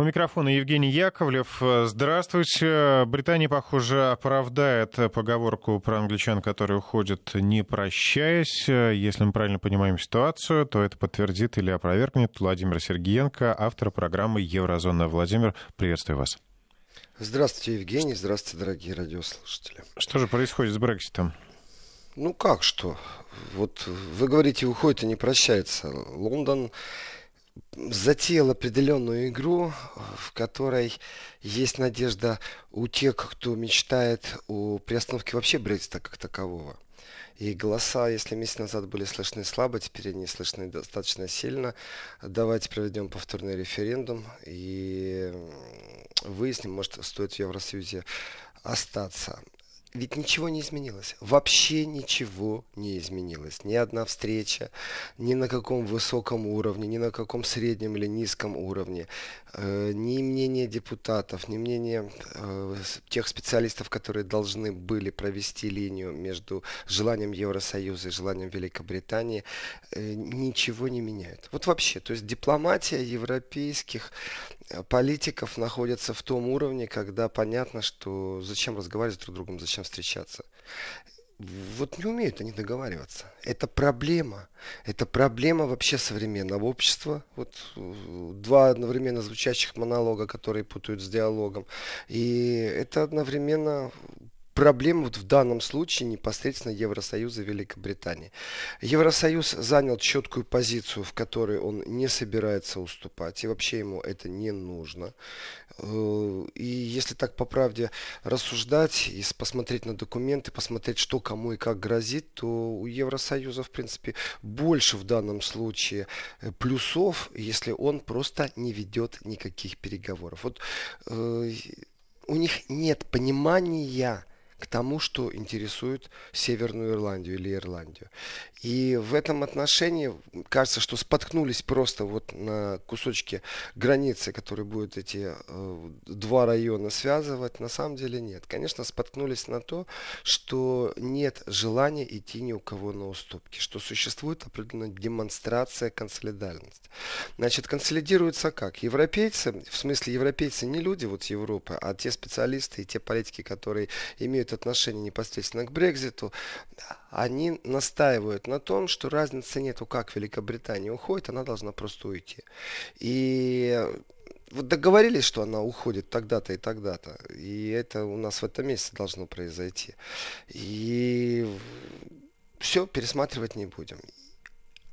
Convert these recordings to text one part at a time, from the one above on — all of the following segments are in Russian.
У микрофона Евгений Яковлев. Здравствуйте. Британия, похоже, оправдает поговорку про англичан, которые уходят не прощаясь. Если мы правильно понимаем ситуацию, то это подтвердит или опровергнет Владимир Сергеенко, автор программы «Еврозона». Владимир, приветствую вас. Здравствуйте, Евгений. Здравствуйте, дорогие радиослушатели. Что же происходит с Брекситом? Ну как что? Вот вы говорите, уходит и не прощается. Лондон затеял определенную игру, в которой есть надежда у тех, кто мечтает о приостановке вообще Брексита как такового. И голоса, если месяц назад были слышны слабо, теперь они слышны достаточно сильно. Давайте проведем повторный референдум и выясним, может, стоит в Евросоюзе остаться ведь ничего не изменилось. Вообще ничего не изменилось. Ни одна встреча, ни на каком высоком уровне, ни на каком среднем или низком уровне. Э, ни мнение депутатов, ни мнение э, тех специалистов, которые должны были провести линию между желанием Евросоюза и желанием Великобритании, э, ничего не меняет. Вот вообще, то есть дипломатия европейских политиков находится в том уровне, когда понятно, что зачем разговаривать друг другом, зачем встречаться. Вот не умеют они договариваться. Это проблема. Это проблема вообще современного общества. Вот два одновременно звучащих монолога, которые путают с диалогом. И это одновременно проблема вот в данном случае непосредственно Евросоюза и Великобритании. Евросоюз занял четкую позицию, в которой он не собирается уступать, и вообще ему это не нужно. Э, и если так по правде рассуждать и посмотреть на документы, посмотреть, что кому и как грозит, то у Евросоюза, в принципе, больше в данном случае э, плюсов, если он просто не ведет никаких переговоров. Вот э, у них нет понимания к тому, что интересует Северную Ирландию или Ирландию. И в этом отношении кажется, что споткнулись просто вот на кусочке границы, которые будут эти э, два района связывать. На самом деле нет. Конечно, споткнулись на то, что нет желания идти ни у кого на уступки, что существует определенная демонстрация консолидальности. Значит, консолидируется как? Европейцы, в смысле европейцы не люди вот Европы, а те специалисты и те политики, которые имеют отношение непосредственно к Брекзиту, они настаивают на том, что разницы нету, как Великобритания уходит, она должна просто уйти. И вот договорились, что она уходит тогда-то и тогда-то. И это у нас в этом месяце должно произойти. И все, пересматривать не будем.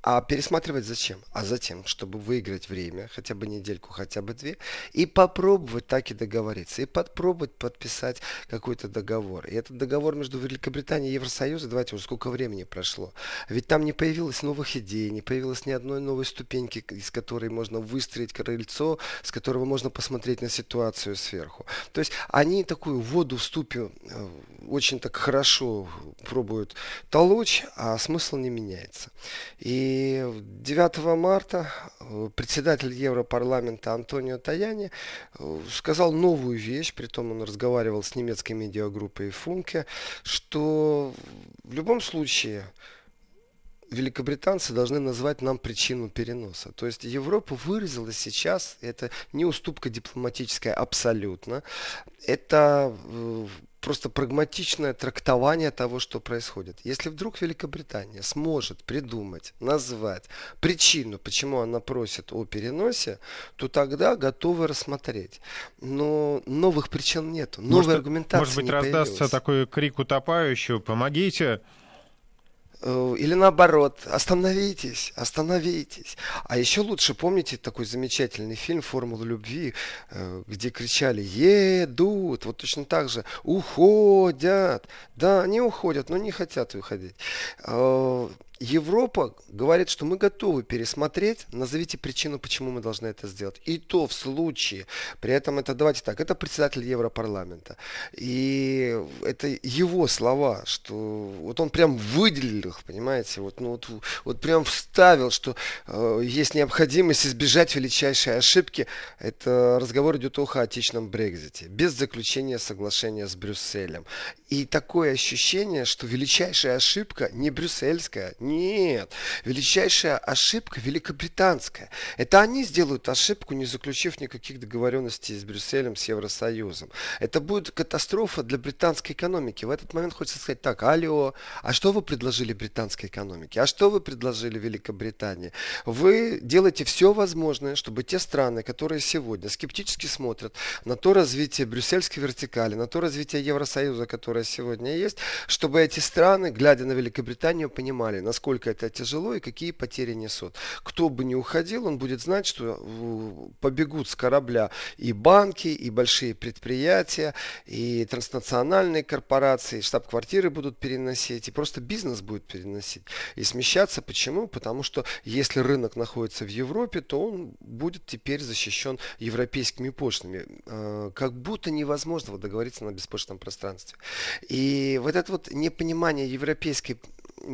А пересматривать зачем? А затем, чтобы выиграть время, хотя бы недельку, хотя бы две, и попробовать так и договориться, и попробовать подписать какой-то договор. И этот договор между Великобританией и Евросоюзом, давайте уже сколько времени прошло. Ведь там не появилось новых идей, не появилось ни одной новой ступеньки, из которой можно выстроить крыльцо, с которого можно посмотреть на ситуацию сверху. То есть они такую воду в ступе э, очень так хорошо пробуют толочь, а смысл не меняется. И 9 марта э, председатель Европарламента Антонио Таяни э, сказал новую вещь, при том он разговаривал с немецкой медиагруппой Функе, что в любом случае великобританцы должны назвать нам причину переноса. То есть Европа выразила сейчас, это не уступка дипломатическая абсолютно, это э, просто прагматичное трактование того, что происходит. Если вдруг Великобритания сможет придумать, назвать причину, почему она просит о переносе, то тогда готовы рассмотреть. Но новых причин нет, новой может, аргументации Может быть, не раздастся появилось. такой крик утопающего «помогите!» Э, или наоборот, остановитесь, остановитесь. А еще лучше помните такой замечательный фильм «Формула любви», э, где кричали «едут», вот точно так же «уходят». Да, они уходят, но не хотят уходить. Европа говорит, что мы готовы пересмотреть, назовите причину, почему мы должны это сделать. И то в случае, при этом это, давайте так, это председатель Европарламента. И это его слова, что вот он прям выделил их, понимаете, вот, ну, вот, вот прям вставил, что э, есть необходимость избежать величайшей ошибки. Это разговор идет о хаотичном Брекзите, без заключения соглашения с Брюсселем. И такое ощущение, что величайшая ошибка не брюссельская, нет, величайшая ошибка великобританская. Это они сделают ошибку, не заключив никаких договоренностей с Брюсселем, с Евросоюзом. Это будет катастрофа для британской экономики. В этот момент хочется сказать так, алло, а что вы предложили британской экономике? А что вы предложили Великобритании? Вы делаете все возможное, чтобы те страны, которые сегодня скептически смотрят на то развитие брюссельской вертикали, на то развитие Евросоюза, которое сегодня есть, чтобы эти страны, глядя на Великобританию, понимали, насколько это тяжело и какие потери несут. Кто бы ни уходил, он будет знать, что побегут с корабля и банки, и большие предприятия, и транснациональные корпорации, штаб-квартиры будут переносить, и просто бизнес будет переносить и смещаться. Почему? Потому что если рынок находится в Европе, то он будет теперь защищен европейскими пошлинами. Э, как будто невозможно договориться на беспошлинном пространстве. И вот это вот непонимание европейской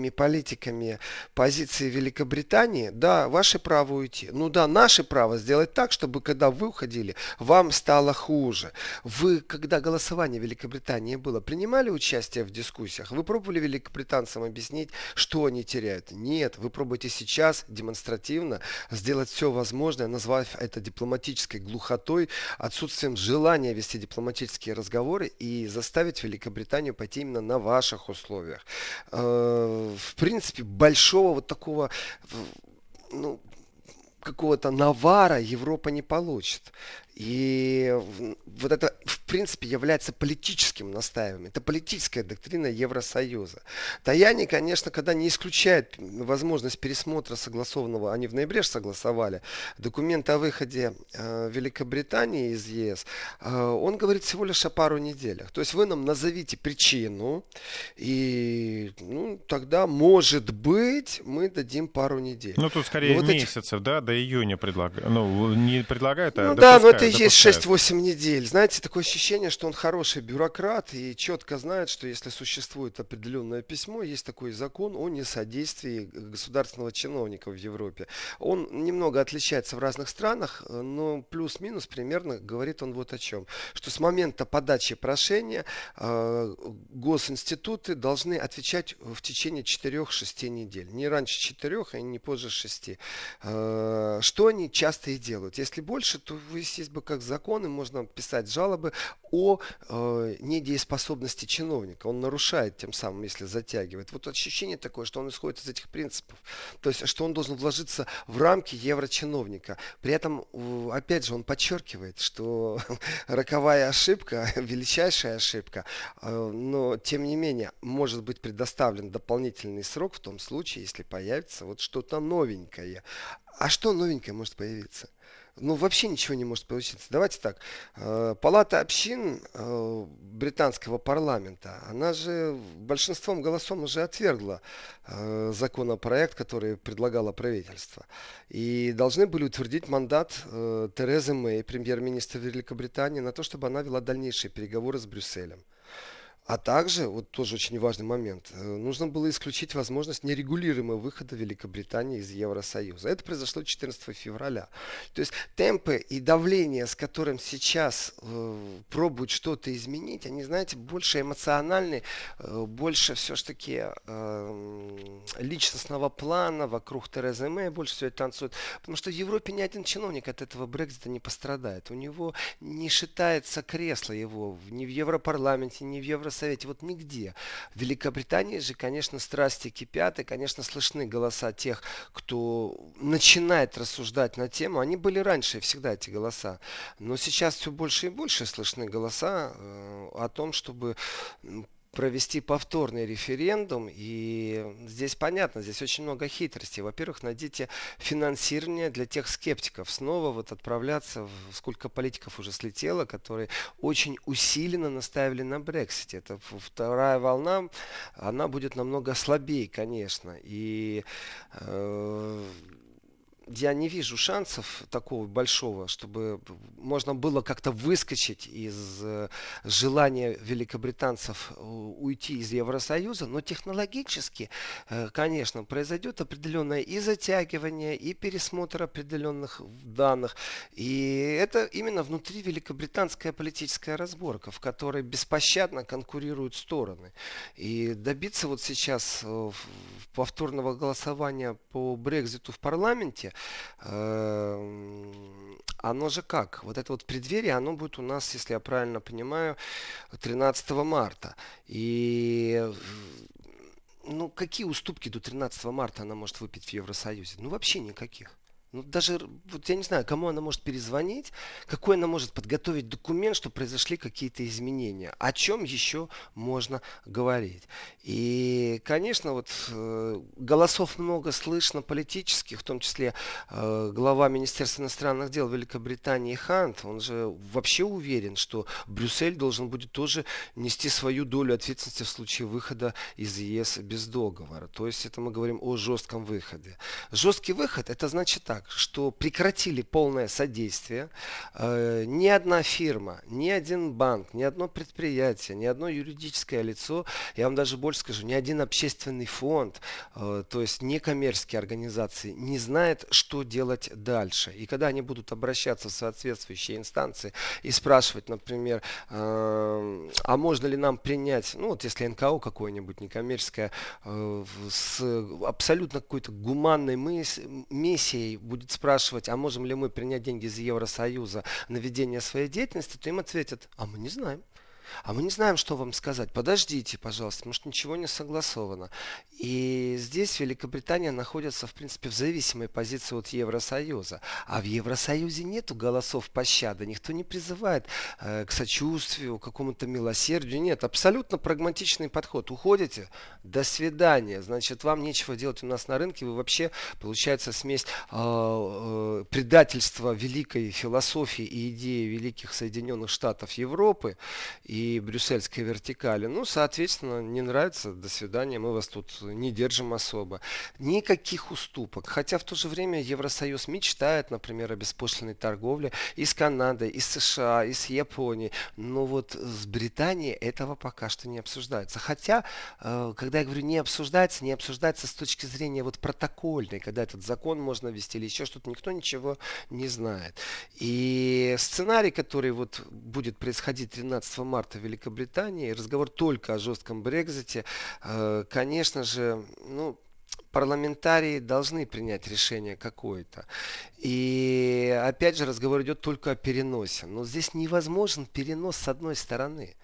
политиками позиции Великобритании, да, ваше право уйти. Ну да, наше право сделать так, чтобы когда вы уходили, вам стало хуже. Вы, когда голосование Великобритании было, принимали участие в дискуссиях? Вы пробовали великобританцам объяснить, что они теряют? Нет, вы пробуете сейчас демонстративно сделать все возможное, назвав это дипломатической глухотой, отсутствием желания вести дипломатические разговоры и заставить Великобританию пойти именно на ваших условиях э, в принципе, большого вот такого, ну, какого-то навара Европа не получит. И вот это, в принципе, является политическим настаиванием. Это политическая доктрина Евросоюза. Таяни, конечно, когда не исключает возможность пересмотра согласованного, они в ноябре согласовали, документ о выходе э, Великобритании из ЕС, э, он говорит всего лишь о пару неделях. То есть вы нам назовите причину, и ну, тогда, может быть, мы дадим пару недель. Ну, тут скорее вот месяцев, эти... да, до июня предлагают. Ну, не предлагают, а ну, да, но это это и есть 6-8 недель. Знаете, такое ощущение, что он хороший бюрократ и четко знает, что если существует определенное письмо, есть такой закон о несодействии государственного чиновника в Европе. Он немного отличается в разных странах, но плюс-минус примерно говорит он вот о чем. Что с момента подачи прошения э, госинституты должны отвечать в течение 4-6 недель. Не раньше 4, а не позже 6. Э, что они часто и делают. Если больше, то вы, бы как законы можно писать жалобы о э, недееспособности чиновника. Он нарушает тем самым, если затягивает. Вот ощущение такое, что он исходит из этих принципов. То есть, что он должен вложиться в рамки еврочиновника. При этом, опять же, он подчеркивает, что роковая ошибка, величайшая ошибка, э, но, тем не менее, может быть предоставлен дополнительный срок в том случае, если появится вот что-то новенькое. А что новенькое может появиться? Ну, вообще ничего не может получиться. Давайте так. Э, Палата общин э, британского парламента, она же большинством голосом уже отвергла э, законопроект, который предлагало правительство. И должны были утвердить мандат Терезы Мэй, премьер-министра Великобритании, на то, чтобы она вела дальнейшие переговоры с Брюсселем. А также, вот тоже очень важный момент, э, нужно было исключить возможность нерегулируемого выхода Великобритании из Евросоюза. Это произошло 14 февраля. То есть темпы и давление, с которым сейчас э, пробуют что-то изменить, они, знаете, больше эмоциональны, э, больше все-таки э, личностного плана вокруг Терезы Мэй, больше всего это танцует. Потому что в Европе ни один чиновник от этого Брекзита не пострадает. У него не шитается кресло его ни в Европарламенте, ни в Евросоюзе Евросовете, вот нигде. В Великобритании же, конечно, страсти кипят, и, конечно, слышны голоса тех, кто начинает рассуждать на тему. Они были раньше всегда, эти голоса. Но сейчас все больше и больше слышны голоса э, о том, чтобы провести повторный референдум. И здесь понятно, здесь очень много хитростей. Во-первых, найдите финансирование для тех скептиков. Снова вот отправляться, в сколько политиков уже слетело, которые очень усиленно наставили на Брексите. Это вторая волна, она будет намного слабее, конечно. И э, я не вижу шансов такого большого, чтобы можно было как-то выскочить из э, желания великобританцев э, уйти из Евросоюза, но технологически, э, конечно, произойдет определенное и затягивание, и пересмотр определенных данных. И это именно внутри великобританская политическая разборка, в которой беспощадно конкурируют стороны. И добиться вот сейчас повторного голосования по Брекзиту в парламенте, Эм, оно же как? Вот это вот преддверие, оно будет у нас, если я правильно понимаю, 13 марта. И ну, какие уступки до 13 марта она может выпить в Евросоюзе? Ну, вообще никаких. Ну, даже, вот я не знаю, кому она может перезвонить, какой она может подготовить документ, что произошли какие-то изменения. О чем еще можно говорить? И, конечно, вот э, голосов много слышно политических, в том числе э, глава Министерства иностранных дел Великобритании Хант, он же вообще уверен, что Брюссель должен будет тоже нести свою долю ответственности в случае выхода из ЕС без договора. То есть это мы говорим о жестком выходе. Жесткий выход, это значит так, что прекратили полное содействие. Э, ни одна фирма, ни один банк, ни одно предприятие, ни одно юридическое лицо, я вам даже больше скажу, ни один общественный фонд, э, то есть некоммерческие организации, не знает, что делать дальше. И когда они будут обращаться в соответствующие инстанции и спрашивать, например, э, а можно ли нам принять, ну вот если НКО какое-нибудь некоммерческое, с абсолютно какой-то гуманной миссией будет спрашивать, а можем ли мы принять деньги из Евросоюза на ведение своей деятельности, то им ответят, а мы не знаем. А мы не знаем, что вам сказать. Подождите, пожалуйста, может ничего не согласовано. И здесь Великобритания находится, в принципе, в зависимой позиции от Евросоюза. А в Евросоюзе нету голосов пощады. Никто не призывает э, к сочувствию, к какому-то милосердию. Нет, абсолютно прагматичный подход. Уходите, до свидания. Значит, вам нечего делать у нас на рынке. Вы вообще, получается, смесь э, э, предательства великой философии и идеи великих Соединенных Штатов Европы и брюссельской вертикали. Ну, соответственно, не нравится, до свидания, мы вас тут не держим особо. Никаких уступок. Хотя в то же время Евросоюз мечтает, например, о беспошлиной торговле и с Канадой, и с США, и с Японией. Но вот с Британией этого пока что не обсуждается. Хотя, э, когда я говорю не обсуждается, не обсуждается с точки зрения вот протокольной, когда этот закон можно ввести или еще что-то, никто ничего не знает. И сценарий, который вот будет происходить 13 марта, марта в Великобритании, разговор только о жестком Брекзите, э, конечно же, ну, парламентарии должны принять решение какое-то. И опять же разговор идет только о переносе. Но здесь невозможен перенос с одной стороны.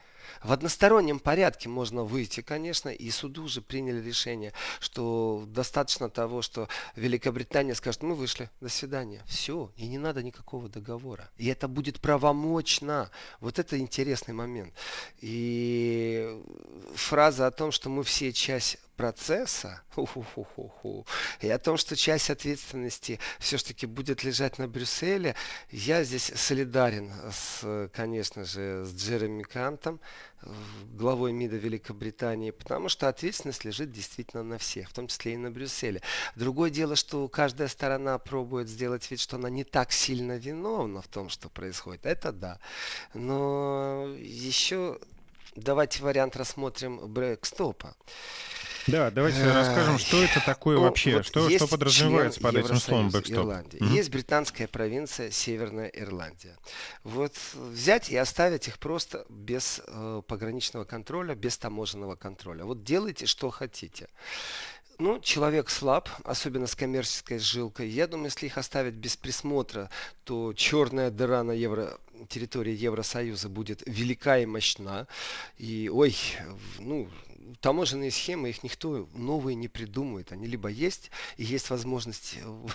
В одностороннем порядке можно выйти, конечно, и суды уже приняли решение, что достаточно того, что Великобритания скажет, мы вышли, до свидания. Все, и не надо никакого договора. И это будет правомочно. Вот это интересный момент. И фраза о том, что мы все часть процесса и о том, что часть ответственности все-таки будет лежать на Брюсселе, я здесь солидарен с, конечно же, с Джереми Кантом, главой МИДа Великобритании, потому что ответственность лежит действительно на всех, в том числе и на Брюсселе. Другое дело, что каждая сторона пробует сделать вид, что она не так сильно виновна в том, что происходит. Это да. Но еще давайте вариант рассмотрим брекстопа. Да, давайте расскажем, что это такое вообще, что, что подразумевается под этим словом бэкстоп. Mm-hmm. Есть британская провинция Северная Ирландия. Вот взять и оставить их просто без э, пограничного контроля, без таможенного контроля. Вот делайте, что хотите. Ну, человек слаб, особенно с коммерческой жилкой. Я думаю, если их оставить без присмотра, то черная дыра на евро территории Евросоюза будет велика и мощна. И, ой, ну, таможенные схемы, их никто новые не придумывает. Они либо есть, и есть возможность э,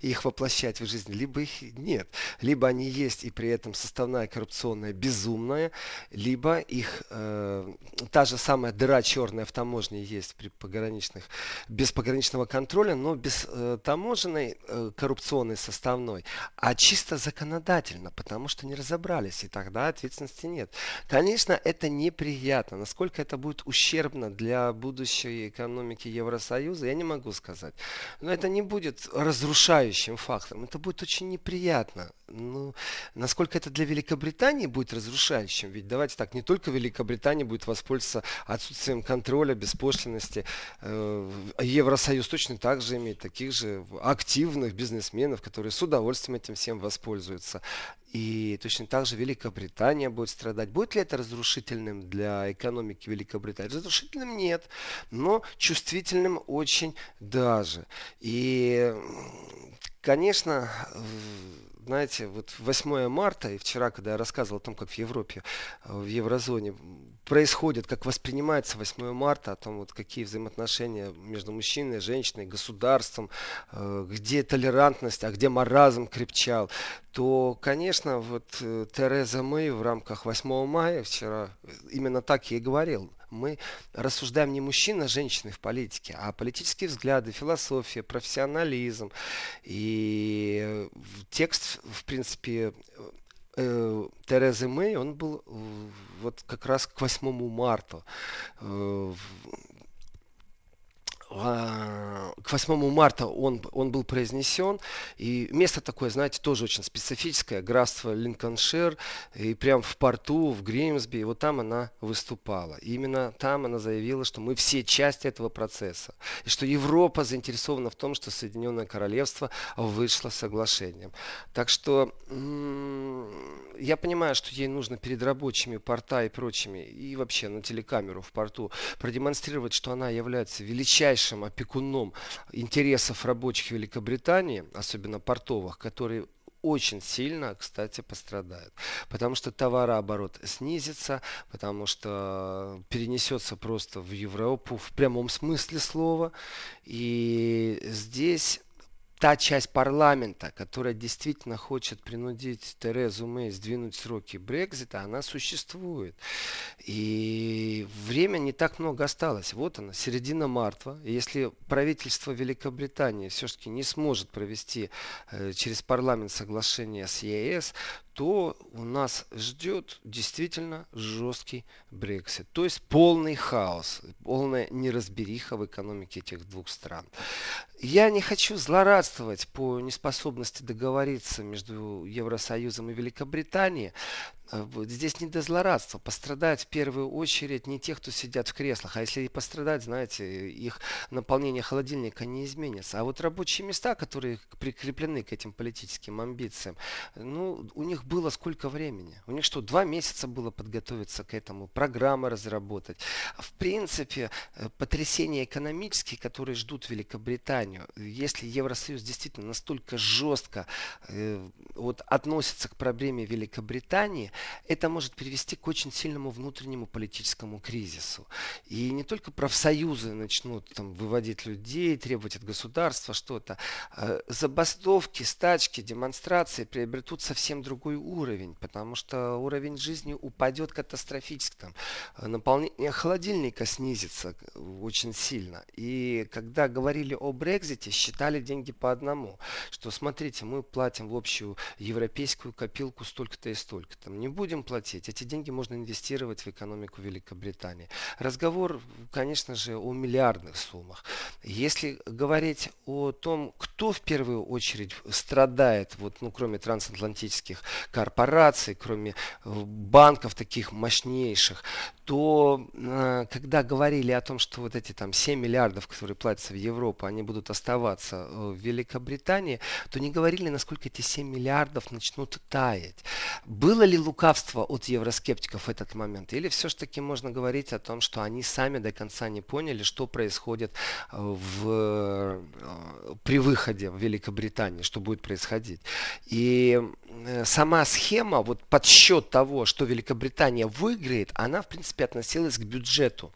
их воплощать в жизнь, либо их нет. Либо они есть, и при этом составная коррупционная безумная, либо их э, та же самая дыра черная в таможне есть при пограничных, без пограничного контроля, но без э, таможенной э, коррупционной составной, а чисто законодательно, потому что не разобрались, и тогда ответственности нет. Конечно, это неприятно. Насколько это будет ущербно ущербно для будущей экономики Евросоюза, я не могу сказать. Но это не будет разрушающим фактором. Это будет очень неприятно. Ну, насколько это для Великобритании будет разрушающим? Ведь давайте так, не только Великобритания будет воспользоваться отсутствием контроля, беспошлинности. Э, Евросоюз точно так же имеет таких же активных бизнесменов, которые с удовольствием этим всем воспользуются. И точно так же Великобритания будет страдать. Будет ли это разрушительным для экономики Великобритании? Разрушительным нет, но чувствительным очень даже. И, конечно, знаете, вот 8 марта, и вчера, когда я рассказывал о том, как в Европе, э, в еврозоне происходит, как воспринимается 8 марта, о том, вот какие взаимоотношения между мужчиной, женщиной, государством, э, где толерантность, а где маразм крепчал, то, конечно, вот э, Тереза Мэй в рамках 8 мая вчера именно так и говорил мы рассуждаем не мужчина, а женщины в политике, а политические взгляды, философия, профессионализм. И э, текст, в принципе, э, Терезы Мэй, он был э, вот как раз к 8 марта. А, к 8 марта он, он был произнесен. И место такое, знаете, тоже очень специфическое. Графство Линкольншир. И прямо в порту, в Гримсби. И вот там она выступала. И именно там она заявила, что мы все часть этого процесса. И что Европа заинтересована в том, что Соединенное Королевство вышло соглашением. Так что я понимаю, что ей нужно перед рабочими порта и прочими, и вообще на телекамеру в порту продемонстрировать, что она является величайшей величайшим опекуном интересов рабочих Великобритании, особенно портовых, которые очень сильно, кстати, пострадают. Потому что товарооборот снизится, потому что перенесется просто в Европу в прямом смысле слова. И здесь та часть парламента, которая действительно хочет принудить Терезу Мэй сдвинуть сроки Брекзита, она существует. И время не так много осталось. Вот она, середина марта. Если правительство Великобритании все-таки не сможет провести э, через парламент соглашение с ЕС, то у нас ждет действительно жесткий Брексит. То есть полный хаос, полная неразбериха в экономике этих двух стран. Я не хочу злорадствовать по неспособности договориться между Евросоюзом и Великобританией, Э, здесь не до злорадства. Пострадают в первую очередь не те, кто сидят в креслах. А если и пострадать, знаете, их наполнение холодильника не изменится. А вот рабочие места, которые прикреплены к этим политическим амбициям, ну, у них было сколько времени? У них что, два месяца было подготовиться к этому, программы разработать. В принципе, э, потрясения экономические, которые ждут Великобританию, если Евросоюз действительно настолько жестко э, вот, относится к проблеме Великобритании, это может привести к очень сильному внутреннему политическому кризису. И не только профсоюзы начнут там, выводить людей, требовать от государства что-то. Э, забастовки, стачки, демонстрации приобретут совсем другой уровень, потому что уровень жизни упадет катастрофически. Там, э, наполнение холодильника снизится очень сильно. И когда говорили о Брекзите, считали деньги по одному. Что смотрите, мы платим в общую европейскую копилку столько-то и столько-то. Не будем платить. Эти деньги можно инвестировать в экономику Великобритании. Разговор, конечно же, о миллиардных суммах. Если говорить о том, кто в первую очередь страдает, вот, ну, кроме трансатлантических корпораций, кроме э, банков таких мощнейших, то э, когда говорили о том, что вот эти там 7 миллиардов, которые платятся в Европу, они будут оставаться э, в Великобритании, то не говорили, насколько эти 7 миллиардов начнут таять. Было ли лука лукавство от евроскептиков в этот момент? Или все-таки можно говорить о том, что они сами до конца не поняли, что происходит в, при выходе в Великобритании, что будет происходить? И э, сама схема, вот подсчет того, что Великобритания выиграет, она, в принципе, относилась к бюджету.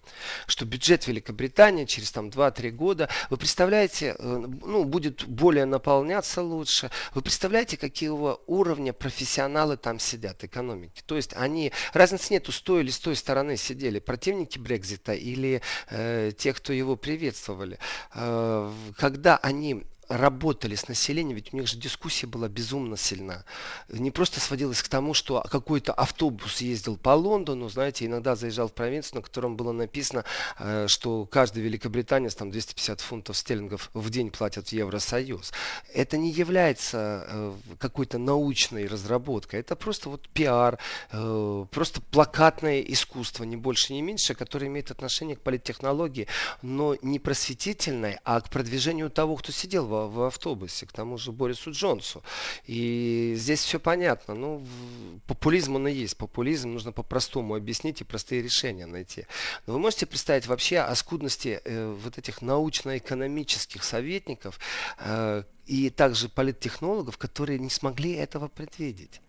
Что бюджет Великобритании через там 2-3 года, вы представляете, ну, будет более наполняться лучше. Вы представляете, какого уровня профессионалы там сидят, экономики? экономики. То есть они, разницы нету, с той или с той стороны сидели противники Брекзита или э, те, кто его приветствовали. Э, когда они работали с населением, ведь у них же дискуссия была безумно сильна. Не просто сводилось к тому, что какой-то автобус ездил по Лондону, знаете, иногда заезжал в провинцию, на котором было написано, э, что каждый великобританец там 250 фунтов стерлингов в день платят в Евросоюз. Это не является э, какой-то научной разработкой, это просто вот пиар, э, просто плакатное искусство, не больше, не меньше, которое имеет отношение к политтехнологии, но не просветительное, а к продвижению того, кто сидел в, в автобусе, к тому же Борису Джонсу. И здесь все понятно. Ну, популизм он и есть. Популизм нужно по-простому объяснить и простые решения найти. Но вы можете представить вообще о скудности э, вот этих научно-экономических советников э, и также политтехнологов, которые не смогли этого предвидеть.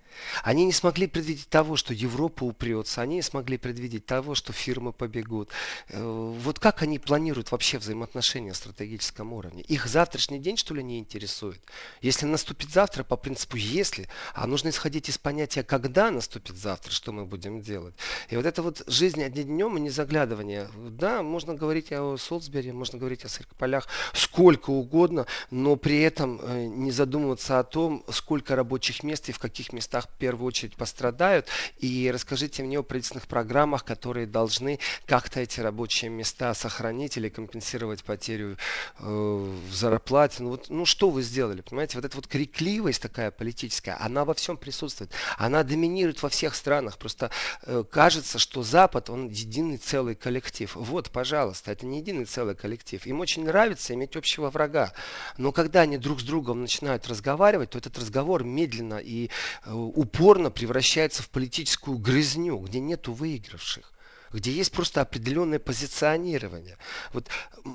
Они не смогли предвидеть того, что Европа упрется, они не смогли предвидеть того, что фирмы побегут. Э, вот как они планируют вообще взаимоотношения на стратегическом уровне? Их завтрашний день, что ли, не интересует? Если наступит завтра, по принципу «если», а нужно исходить из понятия «когда наступит завтра», что мы будем делать. И вот это вот жизнь одним днем и не заглядывание. Да, можно говорить о Солсбери, можно говорить о Сыркополях сколько угодно, но при этом э, не задумываться о том, сколько рабочих мест и в каких местах в первую очередь пострадают. И расскажите мне о правительственных программах, которые должны как-то эти рабочие места сохранить или компенсировать потерю э, в зарплате. Ну, вот, ну что вы сделали, понимаете? Вот эта вот крикливость такая политическая, она во всем присутствует. Она доминирует во всех странах. Просто э, кажется, что Запад, он единый целый коллектив. Вот, пожалуйста, это не единый целый коллектив. Им очень нравится иметь общего врага. Но когда они друг с другом начинают разговаривать, то этот разговор медленно и э, упорно превращается в политическую грызню, где нету выигравших где есть просто определенное позиционирование. Вот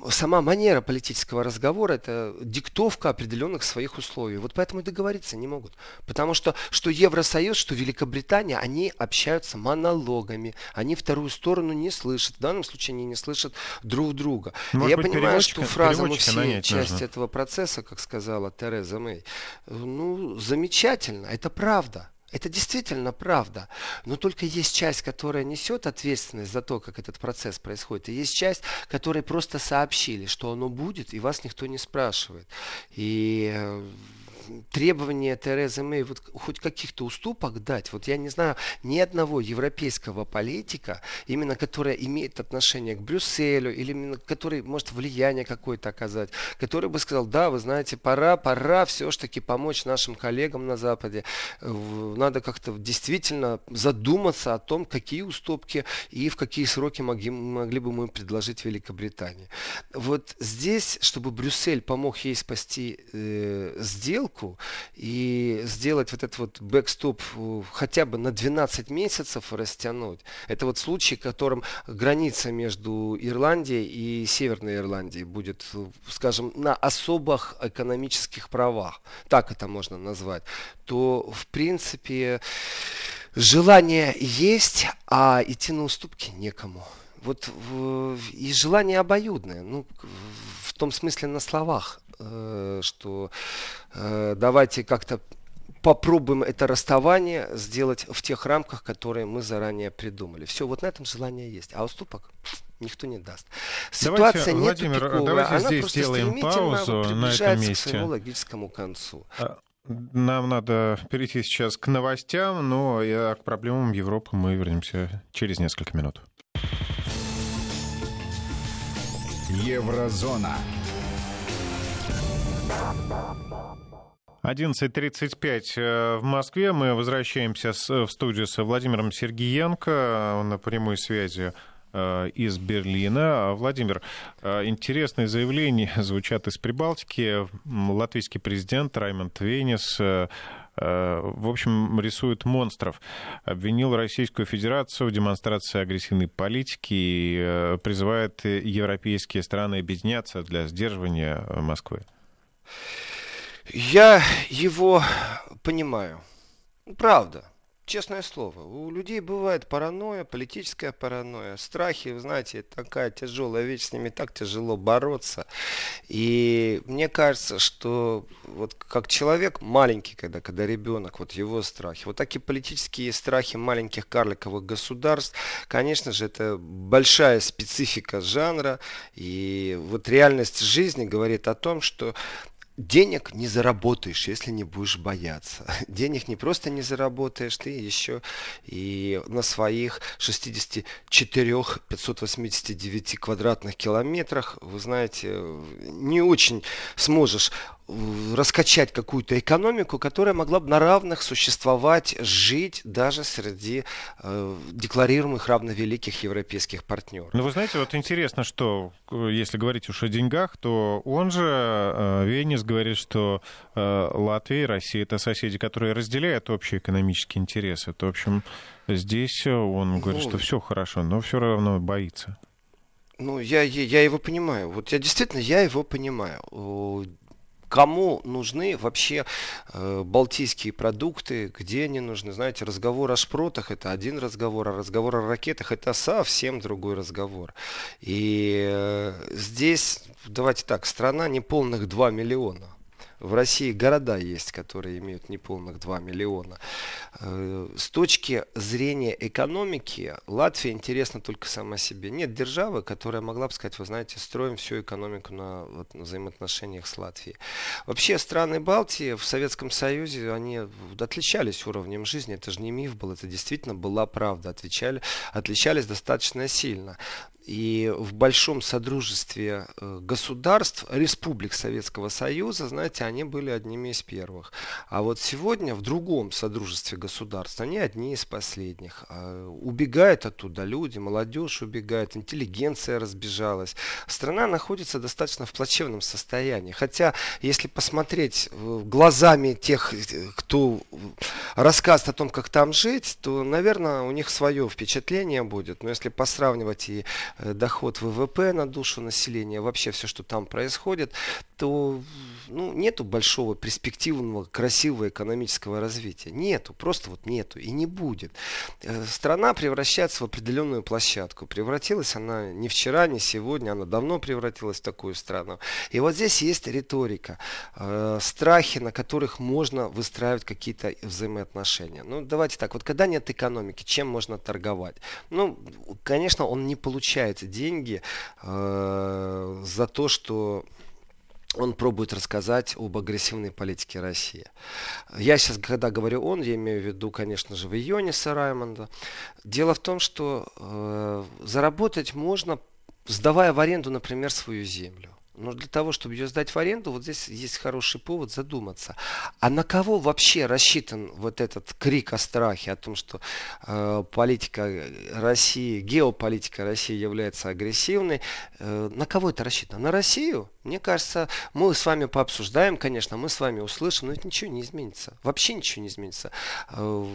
сама манера политического разговора – это диктовка определенных своих условий. Вот поэтому и договориться не могут. Потому что что Евросоюз, что Великобритания, они общаются монологами. Они вторую сторону не слышат. В данном случае они не слышат друг друга. Может Я быть, понимаю, что фраза «мы все часть нужно. этого процесса», как сказала Тереза Мэй, ну, замечательно, это правда. Это действительно правда. Но только есть часть, которая несет ответственность за то, как этот процесс происходит. И есть часть, которой просто сообщили, что оно будет, и вас никто не спрашивает. И требования Терезы Мэй вот хоть каких-то уступок дать. Вот я не знаю ни одного европейского политика, именно который имеет отношение к Брюсселю, или именно который может влияние какое-то оказать, который бы сказал, да, вы знаете, пора, пора все-таки помочь нашим коллегам на Западе. Надо как-то действительно задуматься о том, какие уступки и в какие сроки могли, могли бы мы предложить Великобритании. Вот здесь, чтобы Брюссель помог ей спасти э, сделку, сделку и сделать вот этот вот бэкстоп э, хотя бы на 12 месяцев растянуть. Это вот случай, в котором граница между Ирландией и Северной Ирландией будет, э, скажем, на особых экономических правах, так это можно назвать, то в принципе желание есть, а идти на уступки некому вот и желание обоюдное, ну, в том смысле на словах. Э, что э, давайте как-то попробуем это расставание сделать в тех рамках, которые мы заранее придумали. Все, вот на этом желание есть. А уступок никто не даст. Ситуация давайте, не Владимир, тупиковая, давайте она здесь сделаем паузу на этом месте. к своему логическому концу. А, нам надо перейти сейчас к новостям, но к проблемам Европы мы вернемся через несколько минут. Еврозона. 11.35 э, в Москве. Мы возвращаемся в студию с Владимиром Сергиенко. На прямой связи э, из Берлина. Владимир, э, интересные заявления звучат из Прибалтики. Латвийский президент Раймонд Вейнис в общем, рисует монстров. Обвинил Российскую Федерацию в демонстрации агрессивной политики и призывает европейские страны объединяться для сдерживания Москвы. Я его понимаю. Правда. Честное слово, у людей бывает паранойя, политическая паранойя, страхи, вы знаете, такая тяжелая вещь, с ними так тяжело бороться. И мне кажется, что вот как человек маленький, когда, когда ребенок, вот его страхи, вот такие политические страхи маленьких карликовых государств, конечно же, это большая специфика жанра, и вот реальность жизни говорит о том, что денег не заработаешь, если не будешь бояться. Денег не просто не заработаешь, ты еще и на своих 64 589 квадратных километрах, вы знаете, не очень сможешь раскачать какую-то экономику, которая могла бы на равных существовать, жить даже среди э, декларируемых равновеликих европейских партнеров. Ну, вы знаете, вот интересно, что э, если говорить уж о деньгах, то он же, э, Венес, говорит, что э, Латвия и Россия — это соседи, которые разделяют общие экономические интересы. То, в общем, здесь он говорит, ну, что все хорошо, но все равно боится. Ну, я, я его понимаю. Вот я действительно, я его понимаю кому нужны вообще э, балтийские продукты, где они нужны. Знаете, разговор о шпротах это один разговор, а разговор о ракетах это совсем другой разговор. И э, здесь, давайте так, страна неполных 2 миллиона. В России города есть, которые имеют неполных 2 миллиона. Э, с точки зрения экономики, Латвия интересна только сама себе. Нет державы, которая могла бы сказать, вы знаете, строим всю экономику на, вот, на взаимоотношениях с Латвией. Вообще страны Балтии в Советском Союзе, они отличались уровнем жизни. Это же не миф был, это действительно была правда. Отвечали, отличались достаточно сильно и в большом содружестве э, государств, республик Советского Союза, знаете, они были одними из первых. А вот сегодня в другом содружестве государств они одни из последних. А, убегают оттуда люди, молодежь убегает, интеллигенция разбежалась. Страна находится достаточно в плачевном состоянии. Хотя, если посмотреть э, глазами тех, э, кто рассказывает о том, как там жить, то, наверное, у них свое впечатление будет. Но если посравнивать и доход ВВП на душу населения, вообще все, что там происходит, то ну, нету большого перспективного, красивого экономического развития. Нету, просто вот нету и не будет. Э, страна превращается в определенную площадку. Превратилась она не вчера, не сегодня, она давно превратилась в такую страну. И вот здесь есть риторика, э, страхи, на которых можно выстраивать какие-то взаимоотношения. Ну, давайте так, вот когда нет экономики, чем можно торговать? Ну, конечно, он не получает получает деньги э, за то, что он пробует рассказать об агрессивной политике России. Я сейчас, когда говорю он, я имею в виду, конечно же, в Иониса Раймонда. Дело в том, что э, заработать можно, сдавая в аренду, например, свою землю. Но для того, чтобы ее сдать в аренду, вот здесь есть хороший повод задуматься. А на кого вообще рассчитан вот этот крик о страхе, о том, что э, политика России, геополитика России является агрессивной? Э, на кого это рассчитано? На Россию? Мне кажется, мы с вами пообсуждаем, конечно, мы с вами услышим, но это ничего не изменится. Вообще ничего не изменится. Э,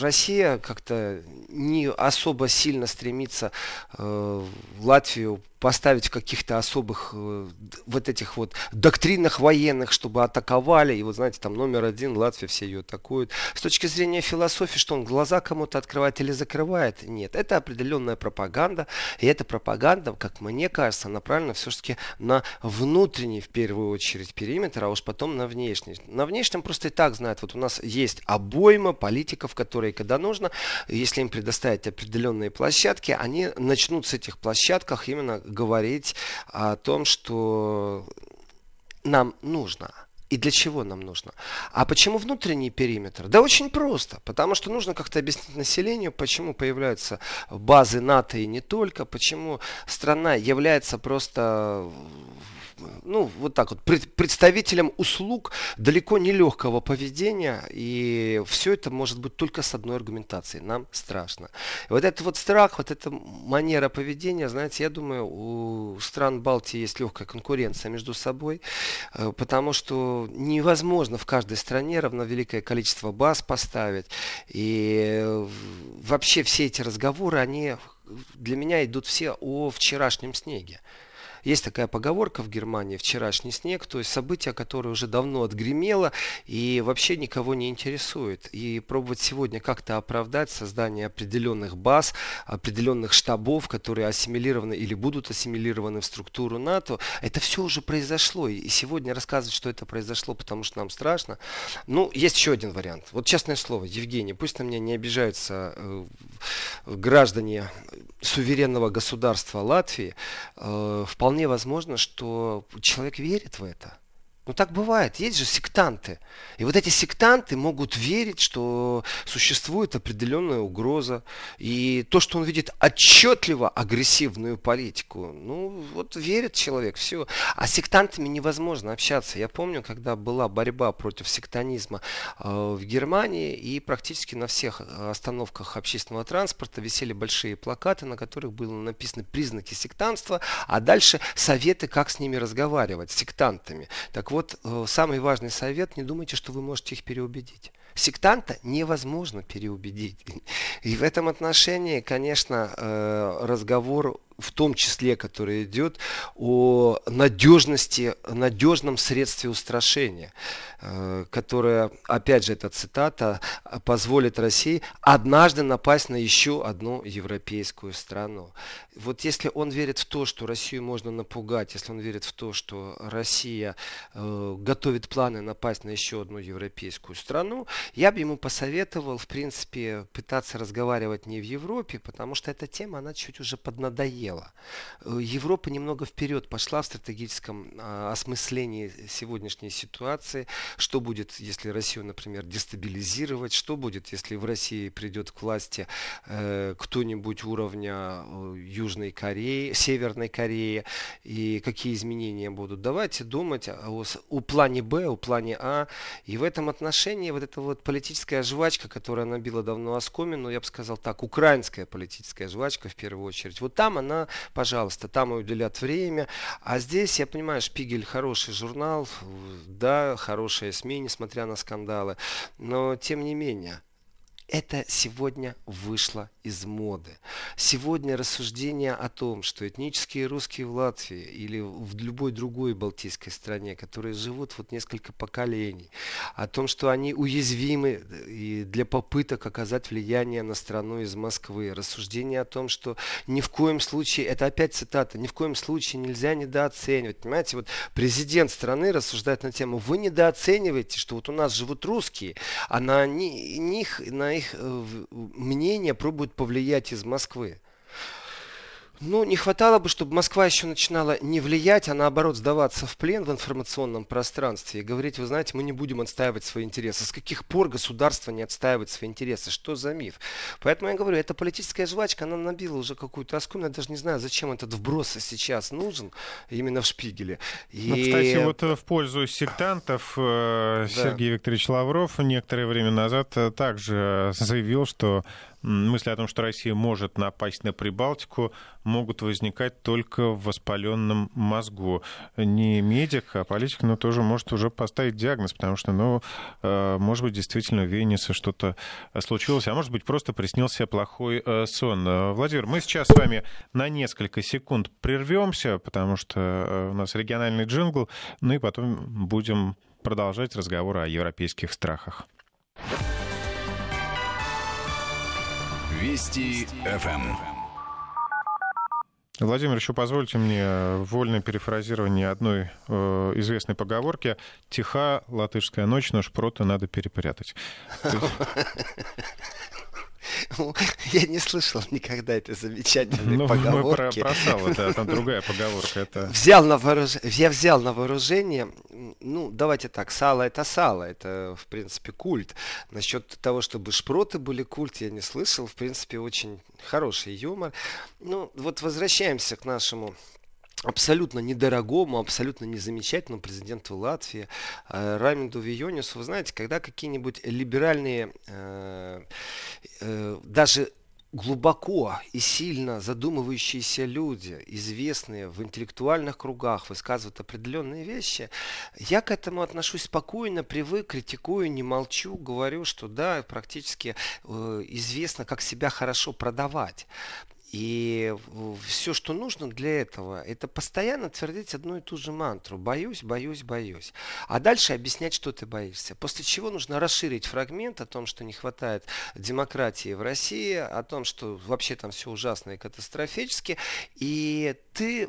Россия как-то не особо сильно стремится э, Латвию поставить в каких-то особых э, вот этих вот доктринах военных, чтобы атаковали. И вот знаете, там номер один, Латвия, все ее атакуют. С точки зрения философии, что он глаза кому-то открывает или закрывает? Нет, это определенная пропаганда. И эта пропаганда, как мне кажется, направлена все-таки на внутренний, в первую очередь, периметр, а уж потом на внешний. На внешнем просто и так знают, вот у нас есть обойма политиков, которые, когда нужно, если им предоставить определенные площадки, они начнут с этих площадках именно говорить о том, что нам нужно. И для чего нам нужно? А почему внутренний периметр? Да очень просто. Потому что нужно как-то объяснить населению, почему появляются базы НАТО и не только, почему страна является просто ну, вот так вот, представителем услуг далеко не легкого поведения, и все это может быть только с одной аргументацией. Нам страшно. И вот этот вот страх, вот эта манера поведения, знаете, я думаю, у стран Балтии есть легкая конкуренция между собой, э, потому что невозможно в каждой стране равновеликое количество баз поставить. И вообще все эти разговоры, они для меня идут все о вчерашнем снеге. Есть такая поговорка в Германии, вчерашний снег, то есть событие, которое уже давно отгремело и вообще никого не интересует. И пробовать сегодня как-то оправдать создание определенных баз, определенных штабов, которые ассимилированы или будут ассимилированы в структуру НАТО, это все уже произошло. И сегодня рассказывать, что это произошло, потому что нам страшно. Ну, есть еще один вариант. Вот честное слово, Евгений, пусть на меня не обижаются э, граждане суверенного государства Латвии, э, вполне возможно, что человек верит в это. Ну так бывает. Есть же сектанты. И вот эти сектанты могут верить, что существует определенная угроза. И то, что он видит отчетливо агрессивную политику, ну вот верит человек, все. А с сектантами невозможно общаться. Я помню, когда была борьба против сектанизма э, в Германии, и практически на всех остановках общественного транспорта висели большие плакаты, на которых было написано признаки сектанства, а дальше советы, как с ними разговаривать, с сектантами. Так вот, э, самый важный совет, не думайте, что вы можете их переубедить. Сектанта невозможно переубедить. И в этом отношении, конечно, э, разговор в том числе, который идет о надежности, надежном средстве устрашения, э, которое, опять же, эта цитата, позволит России однажды напасть на еще одну европейскую страну. Вот если он верит в то, что Россию можно напугать, если он верит в то, что Россия э, готовит планы напасть на еще одну европейскую страну, я бы ему посоветовал, в принципе, пытаться разговаривать не в Европе, потому что эта тема, она чуть уже поднадоела надоело. Э, Европа немного вперед пошла в стратегическом а, осмыслении сегодняшней ситуации. Что будет, если Россию, например, дестабилизировать? Что будет, если в России придет к власти э, кто-нибудь уровня э, Южной Кореи, Северной Кореи? И какие изменения будут? Давайте думать о, о плане Б, о плане А. И в этом отношении вот эта вот политическая жвачка, которая набила давно оскомину, я бы сказал так, украинская политическая жвачка в первую очередь. Вот там она она, пожалуйста, там и уделят время. А здесь, я понимаю, Шпигель хороший журнал, да, хорошая СМИ, несмотря на скандалы, но тем не менее, это сегодня вышло из моды. Сегодня рассуждение о том, что этнические русские в Латвии или в любой другой балтийской стране, которые живут вот несколько поколений, о том, что они уязвимы и для попыток оказать влияние на страну из Москвы, рассуждение о том, что ни в коем случае, это опять цитата, ни в коем случае нельзя недооценивать. Понимаете, вот президент страны рассуждает на тему, вы недооцениваете, что вот у нас живут русские, а на них, на их э, мнение пробуют повлиять из Москвы. Ну, не хватало бы, чтобы Москва еще начинала не влиять, а наоборот сдаваться в плен в информационном пространстве и говорить, вы знаете, мы не будем отстаивать свои интересы. С каких пор государство не отстаивает свои интересы? Что за миф? Поэтому я говорю, эта политическая жвачка, она набила уже какую-то оскому. Я даже не знаю, зачем этот вброс сейчас нужен именно в шпигеле. И... Ну, кстати, вот э, в пользу сектантов э, да. Сергей Викторович Лавров некоторое время назад э, также заявил, что мысли о том, что Россия может напасть на Прибалтику, могут возникать только в воспаленном мозгу. Не медик, а политик, но тоже может уже поставить диагноз, потому что, ну, э, может быть, действительно в Венеце что-то случилось, а может быть, просто приснился плохой э, сон. Э, Владимир, мы сейчас с вами на несколько секунд прервемся, потому что у нас региональный джингл, ну и потом будем продолжать разговор о европейских страхах. Вести ФМ. Владимир, еще позвольте мне вольное перефразирование одной э, известной поговорки. «Тиха латышская ночь, нож прота надо перепрятать». Я не слышал никогда этой замечательной ну, поговорки. Мы про, про сало, да, там другая поговорка. Это... Взял на вооруж... Я взял на вооружение, ну, давайте так, сало это сало, это, в принципе, культ. Насчет того, чтобы шпроты были культ, я не слышал, в принципе, очень хороший юмор. Ну, вот возвращаемся к нашему абсолютно недорогому, абсолютно незамечательному президенту Латвии э, Раймонду Вионису. Вы знаете, когда какие-нибудь либеральные, э, э, даже глубоко и сильно задумывающиеся люди, известные в интеллектуальных кругах, высказывают определенные вещи, я к этому отношусь спокойно, привык, критикую, не молчу, говорю, что да, практически известно, как себя хорошо продавать. И все, что нужно для этого, это постоянно твердить одну и ту же мантру. Боюсь, боюсь, боюсь. А дальше объяснять, что ты боишься. После чего нужно расширить фрагмент о том, что не хватает демократии в России, о том, что вообще там все ужасно и катастрофически. И ты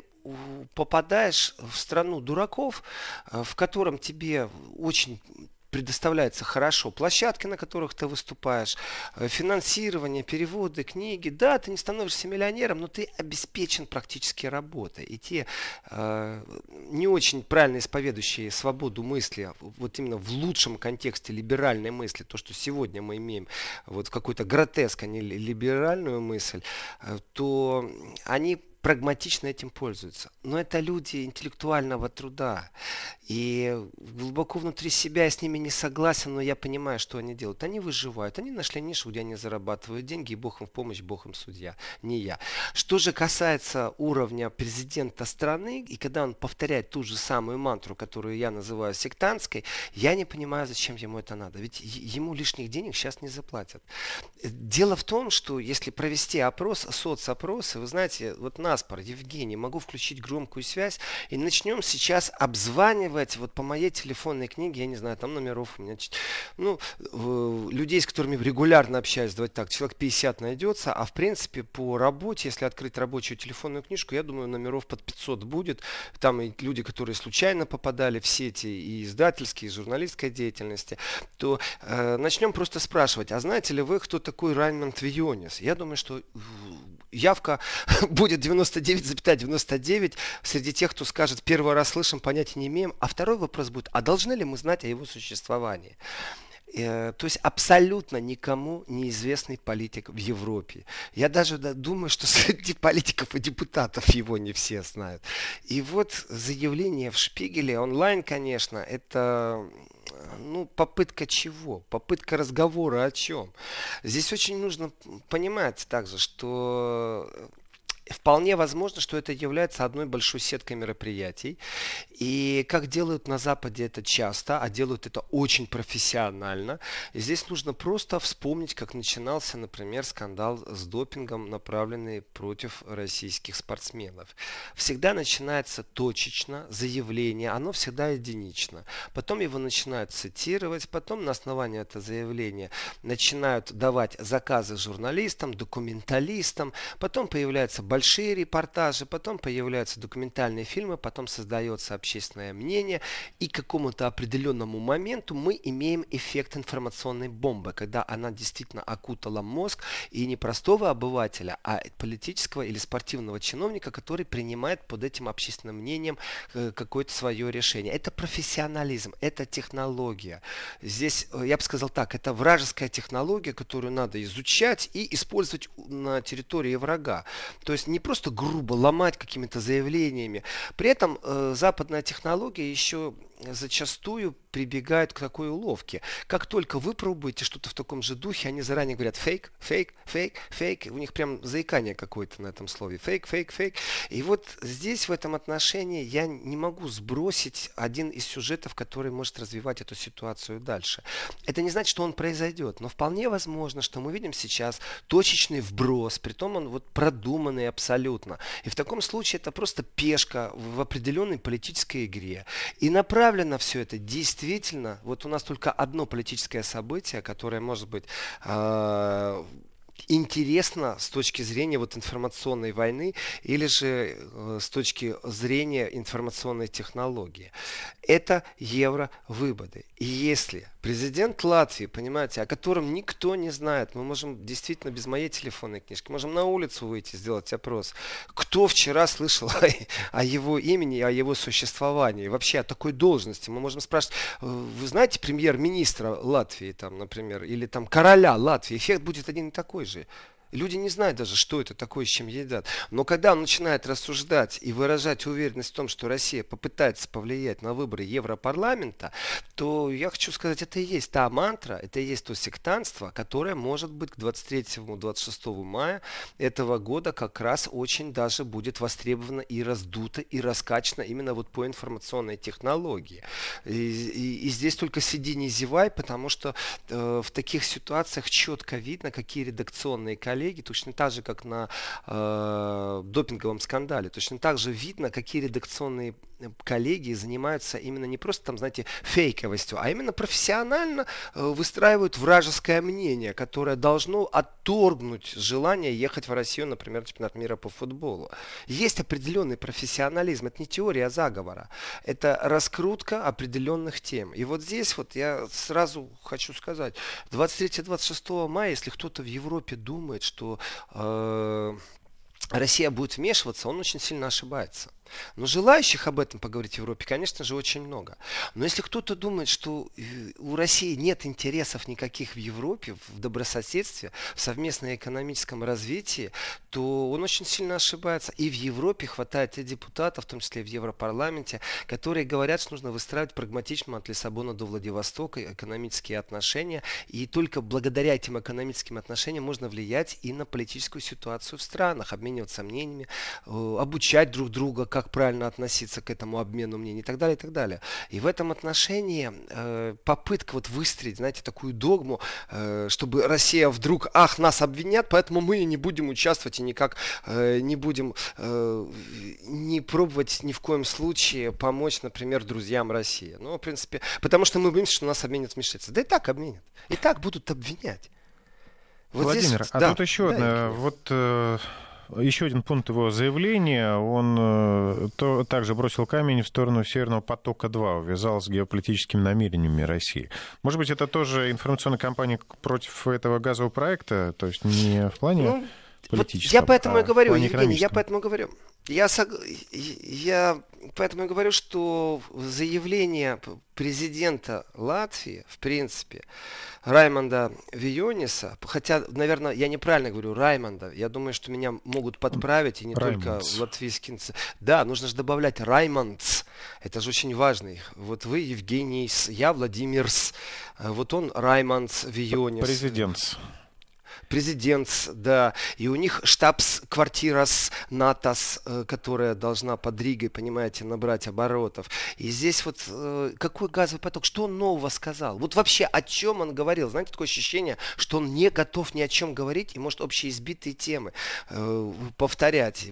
попадаешь в страну дураков, э, в котором тебе очень предоставляется хорошо. Площадки, на которых ты выступаешь, э, финансирование, переводы, книги. Да, ты не становишься миллионером, но ты обеспечен практически работой. И те э, не очень правильно исповедующие свободу мысли, вот именно в лучшем контексте либеральной мысли, то, что сегодня мы имеем, вот какой-то гротеск, а не либеральную мысль, э, то они прагматично этим пользуются. Но это люди интеллектуального труда. И глубоко внутри себя я с ними не согласен, но я понимаю, что они делают. Они выживают, они нашли нишу, где они зарабатывают деньги, и Бог им в помощь, Бог им судья, не я. Что же касается уровня президента страны, и когда он повторяет ту же самую мантру, которую я называю сектантской, я не понимаю, зачем ему это надо. Ведь ему лишних денег сейчас не заплатят. Дело в том, что если провести опрос, соцопросы, вы знаете, вот нас, Евгений, могу включить громкую связь, и начнем сейчас обзванивать обзванивать вот по моей телефонной книге, я не знаю, там номеров у меня, ну, людей, с которыми регулярно общаюсь, давайте так, человек 50 найдется, а в принципе по работе, если открыть рабочую телефонную книжку, я думаю, номеров под 500 будет. Там и люди, которые случайно попадали в сети и издательские, и журналистской деятельности, то э, начнем просто спрашивать, а знаете ли вы, кто такой Раймонд Вионис? Я думаю, что явка будет 99,99 ,99 среди тех, кто скажет, первый раз слышим, понятия не имеем. А второй вопрос будет, а должны ли мы знать о его существовании? Э, то есть абсолютно никому неизвестный политик в Европе. Я даже думаю, что среди политиков и депутатов его не все знают. И вот заявление в Шпигеле онлайн, конечно, это ну, попытка чего? Попытка разговора о чем? Здесь очень нужно понимать также, что вполне возможно, что это является одной большой сеткой мероприятий. И как делают на Западе это часто, а делают это очень профессионально, здесь нужно просто вспомнить, как начинался, например, скандал с допингом, направленный против российских спортсменов. Всегда начинается точечно, заявление, оно всегда единично. Потом его начинают цитировать, потом на основании этого заявления начинают давать заказы журналистам, документалистам, потом появляется большой большие репортажи, потом появляются документальные фильмы, потом создается общественное мнение, и к какому-то определенному моменту мы имеем эффект информационной бомбы, когда она действительно окутала мозг и не простого обывателя, а политического или спортивного чиновника, который принимает под этим общественным мнением э, какое-то свое решение. Это профессионализм, это технология. Здесь, э, я бы сказал так, это вражеская технология, которую надо изучать и использовать на территории врага. То есть не просто грубо ломать какими-то заявлениями. При этом э, западная технология еще зачастую прибегают к такой уловке. Как только вы пробуете что-то в таком же духе, они заранее говорят фейк, фейк, фейк, фейк. У них прям заикание какое-то на этом слове. Фейк, фейк, фейк. И вот здесь в этом отношении я не могу сбросить один из сюжетов, который может развивать эту ситуацию дальше. Это не значит, что он произойдет, но вполне возможно, что мы видим сейчас точечный вброс, притом он вот продуманный абсолютно. И в таком случае это просто пешка в определенной политической игре. И направлено все это. Действительно вот у нас только одно политическое событие, которое может быть э, интересно с точки зрения вот информационной войны или же э, с точки зрения информационной технологии. Это евровыборы. И если президент Латвии, понимаете, о котором никто не знает, мы можем действительно без моей телефонной книжки, можем на улицу выйти, сделать опрос, кто вчера слышал о, его имени, о его существовании, вообще о такой должности. Мы можем спрашивать, «Э, вы знаете премьер-министра Латвии, там, например, или там короля Латвии, эффект будет один и такой же. Люди не знают даже, что это такое, с чем едят. Но когда он начинает рассуждать и выражать уверенность в том, что Россия попытается повлиять на выборы Европарламента, то я хочу сказать, это и есть та мантра, это и есть то сектантство, которое может быть к 23-26 мая этого года как раз очень даже будет востребовано и раздуто, и раскачано именно вот по информационной технологии. И, и, и здесь только сиди не зевай, потому что э, в таких ситуациях четко видно, какие редакционные коллеги коллеги, точно так же, как на э, допинговом скандале, точно так же видно, какие редакционные коллеги занимаются именно не просто там, знаете, фейковостью, а именно профессионально э, выстраивают вражеское мнение, которое должно отторгнуть желание ехать в Россию, например, чемпионат мира по футболу. Есть определенный профессионализм, это не теория заговора, это раскрутка определенных тем. И вот здесь вот я сразу хочу сказать, 23-26 мая, если кто-то в Европе думает, что э, Россия будет вмешиваться, он очень сильно ошибается. Но желающих об этом поговорить в Европе, конечно же, очень много. Но если кто-то думает, что э, у России нет интересов никаких в Европе, в добрососедстве, в совместном экономическом развитии, то он очень сильно ошибается. И в Европе хватает и депутатов, в том числе и в Европарламенте, которые говорят, что нужно выстраивать прагматично от Лиссабона до Владивостока экономические отношения. И только благодаря этим экономическим отношениям можно влиять и на политическую ситуацию в странах, обмениваться мнениями, э, обучать друг друга, как правильно относиться к этому обмену мнений и так далее, и так далее. И в этом отношении э, попытка вот выстроить, знаете, такую догму, э, чтобы Россия вдруг, ах, нас обвинят, поэтому мы не будем участвовать и никак э, не будем э, не пробовать ни в коем случае помочь, например, друзьям России. Ну, в принципе, потому что мы боимся, что нас обменят вмешательство. Да и так обменят. И так будут обвинять. Вот Владимир, здесь, а да, тут еще да, одна, вот э, еще один пункт его заявления. Он э, то, также бросил камень в сторону Северного потока-2, увязал с геополитическими намерениями России. Может быть, это тоже информационная кампания против этого газового проекта? То есть не в плане... Ну, политическом. Вот я поэтому а и говорю, Евгений, я поэтому говорю. Я, сог... я поэтому и говорю, что заявление президента Латвии, в принципе, Раймонда Виониса, хотя, наверное, я неправильно говорю Раймонда, я думаю, что меня могут подправить, и не Раймондс. только латвийский. Да, нужно же добавлять Раймондс, это же очень важно. Вот вы Евгений, я Владимирс, вот он Раймондс Вионис. Президент президент, да, и у них штаб-квартира с НАТОС, э, которая должна под Ригой, понимаете, набрать оборотов. И здесь вот э, какой газовый поток, что он нового сказал? Вот вообще о чем он говорил? Знаете, такое ощущение, что он не готов ни о чем говорить и может общие избитые темы э, повторять.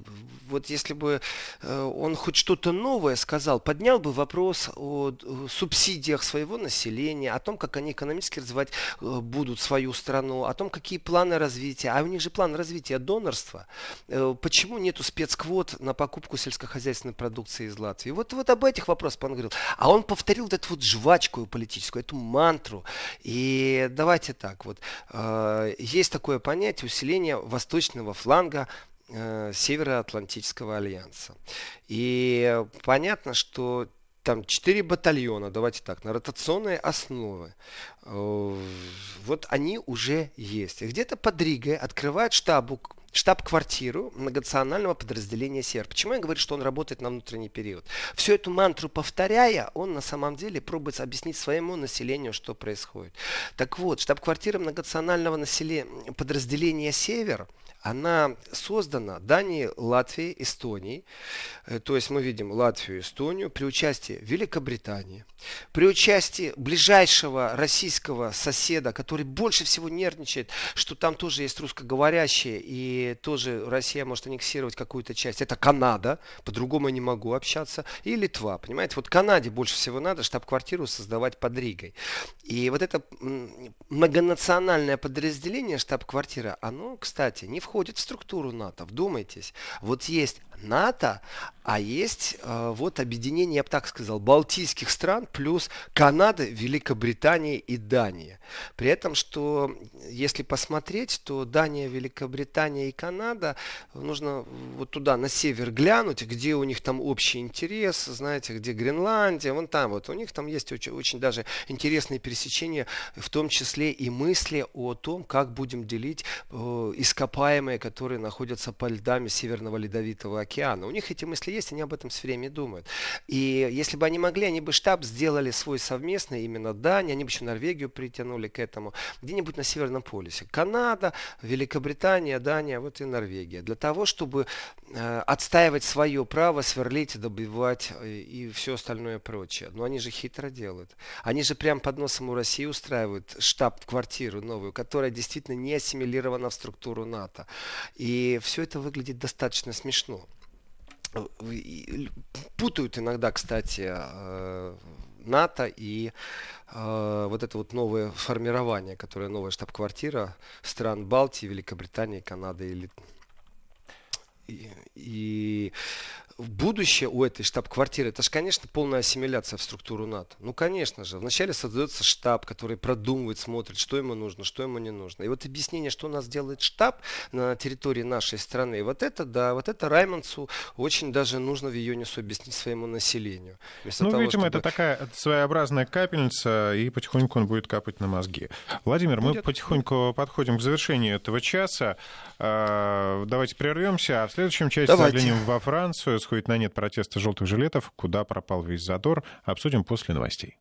Вот если бы он хоть что-то новое сказал, поднял бы вопрос о субсидиях своего населения, о том, как они экономически развивать будут свою страну, о том, какие планы планы развития, а у них же план развития донорства. Э, почему нету спецквот на покупку сельскохозяйственной продукции из Латвии? Вот, вот об этих вопросах он говорил. А он повторил вот эту вот жвачку политическую, эту мантру. И давайте так, вот э, есть такое понятие усиления восточного фланга э, Североатлантического альянса. И понятно, что там четыре батальона, давайте так, на ротационной основе. Э, вот они уже есть. Где-то под Ригой открывают штабу штаб-квартиру многонационального подразделения СЕР. Почему я говорю, что он работает на внутренний период? Всю эту мантру повторяя, он на самом деле пробует объяснить своему населению, что происходит. Так вот, штаб-квартира многонационального населения, подразделения «Север» она создана Данией, Латвией, Эстонией. Э, то есть мы видим Латвию и Эстонию при участии Великобритании, при участии ближайшего российского соседа, который больше всего нервничает, что там тоже есть русскоговорящие, и тоже Россия может аннексировать какую-то часть. Это Канада, по-другому я не могу общаться, и Литва. Понимаете, вот Канаде больше всего надо штаб-квартиру создавать под Ригой. И вот это многонациональное подразделение штаб-квартира, оно, кстати, не входит входит в структуру НАТО. Вдумайтесь. Вот есть НАТО, а есть э, вот объединение, я бы так сказал, балтийских стран плюс Канада, Великобритания и Дания. При этом, что если посмотреть, то Дания, Великобритания и Канада, нужно вот туда, на север глянуть, где у них там общий интерес, знаете, где Гренландия, вон там вот, у них там есть очень, очень даже интересные пересечения, в том числе и мысли о том, как будем делить э, ископаемые, которые находятся по льдами Северного Ледовитого океана. У них эти мысли есть, они об этом все время думают. И если бы они могли, они бы штаб сделали свой совместный, именно Дания, они бы еще Норвегию притянули к этому, где-нибудь на Северном полюсе. Канада, Великобритания, Дания, вот и Норвегия. Для того, чтобы э, отстаивать свое право сверлить, добивать э, и все остальное прочее. Но они же хитро делают. Они же прям под носом у России устраивают штаб-квартиру новую, которая действительно не ассимилирована в структуру НАТО. И все это выглядит достаточно смешно. Путают иногда, кстати, э, НАТО и э, вот это вот новое формирование, которое новая штаб-квартира стран Балтии, Великобритании, Канады и, и будущее у этой штаб-квартиры, это же, конечно, полная ассимиляция в структуру НАТО. Ну, конечно же. Вначале создается штаб, который продумывает, смотрит, что ему нужно, что ему не нужно. И вот объяснение, что у нас делает штаб на территории нашей страны, вот это, да, вот это Раймонсу очень даже нужно в Юнису объяснить своему населению. Вместо ну, того, видимо, чтобы... это такая своеобразная капельница, и потихоньку он будет капать на мозги. Владимир, мы Будет. потихоньку подходим к завершению этого часа. А, давайте прервемся, а в следующем части Давайте. заглянем во Францию, сходит на нет протеста желтых жилетов, куда пропал весь задор, обсудим после новостей.